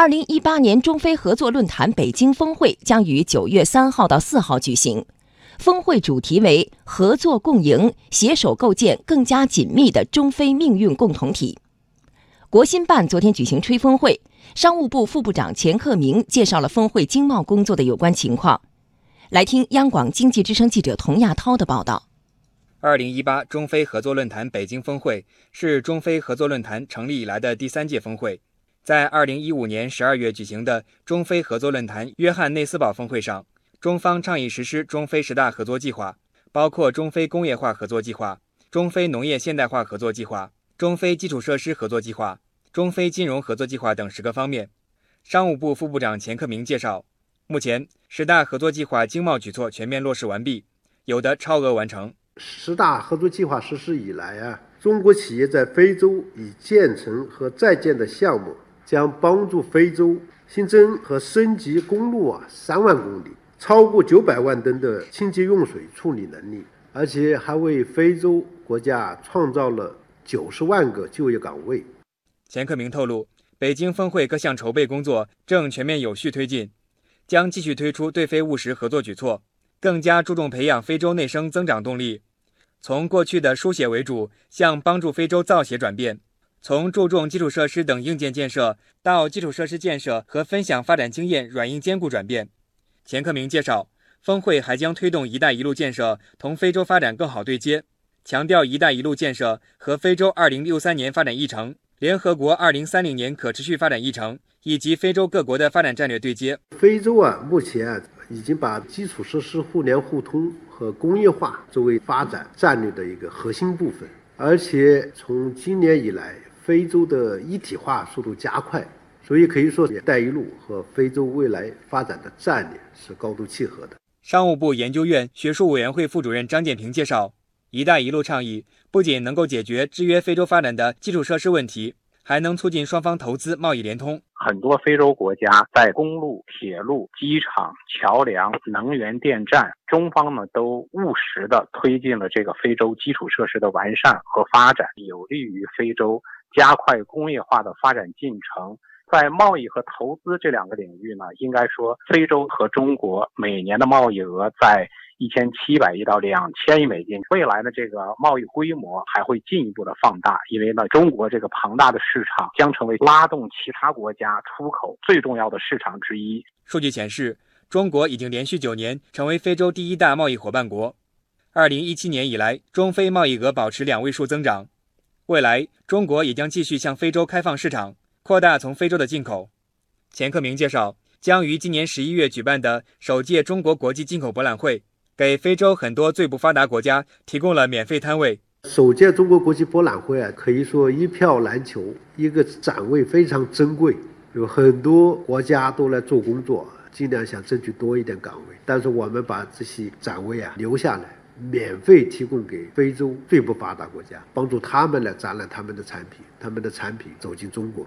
二零一八年中非合作论坛北京峰会将于九月三号到四号举行，峰会主题为“合作共赢，携手构建更加紧密的中非命运共同体”。国新办昨天举行吹风会，商务部副部长钱克明介绍了峰会经贸工作的有关情况。来听央广经济之声记者童亚涛的报道。二零一八中非合作论坛北京峰会是中非合作论坛成立以来的第三届峰会。在二零一五年十二月举行的中非合作论坛约翰内斯堡峰会上，中方倡议实施中非十大合作计划，包括中非工业化合作计划、中非农业现代化合作计划、中非基础设施合作计划、中非金融合作计划等十个方面。商务部副部长钱克明介绍，目前十大合作计划经贸举措全面落实完毕，有的超额完成。十大合作计划实施以来啊，中国企业在非洲已建成和在建的项目，将帮助非洲新增和升级公路啊三万公里，超过九百万吨的清洁用水处理能力，而且还为非洲国家创造了九十万个就业岗位。钱克明透露，北京峰会各项筹备工作正全面有序推进，将继续推出对非务实合作举措，更加注重培养非洲内生增长动力。从过去的书写为主，向帮助非洲造血转变；从注重基础设施等硬件建设，到基础设施建设和分享发展经验软硬兼顾转变。钱克明介绍，峰会还将推动“一带一路”建设同非洲发展更好对接，强调“一带一路”建设和非洲2063年发展议程、联合国2030年可持续发展议程以及非洲各国的发展战略对接。非洲啊，目前啊。已经把基础设施互联互通和工业化作为发展战略的一个核心部分，而且从今年以来，非洲的一体化速度加快，所以可以说“一带一路”和非洲未来发展的战略是高度契合的。商务部研究院学术委员会副主任张建平介绍，“一带一路”倡议不仅能够解决制约非洲发展的基础设施问题。还能促进双方投资贸易联通。很多非洲国家在公路、铁路、机场、桥梁、能源电站，中方呢都务实的推进了这个非洲基础设施的完善和发展，有利于非洲加快工业化的发展进程。在贸易和投资这两个领域呢，应该说非洲和中国每年的贸易额在。一千七百亿到两千亿美金，未来的这个贸易规模还会进一步的放大，因为呢，中国这个庞大的市场将成为拉动其他国家出口最重要的市场之一。数据显示，中国已经连续九年成为非洲第一大贸易伙伴国。二零一七年以来，中非贸易额保持两位数增长。未来，中国也将继续向非洲开放市场，扩大从非洲的进口。钱克明介绍，将于今年十一月举办的首届中国国际进口博览会。给非洲很多最不发达国家提供了免费摊位。首届中国国际博览会啊，可以说一票难求，一个展位非常珍贵，有很多国家都来做工作，尽量想争取多一点岗位。但是我们把这些展位啊留下来，免费提供给非洲最不发达国家，帮助他们来展览他们的产品，他们的产品走进中国。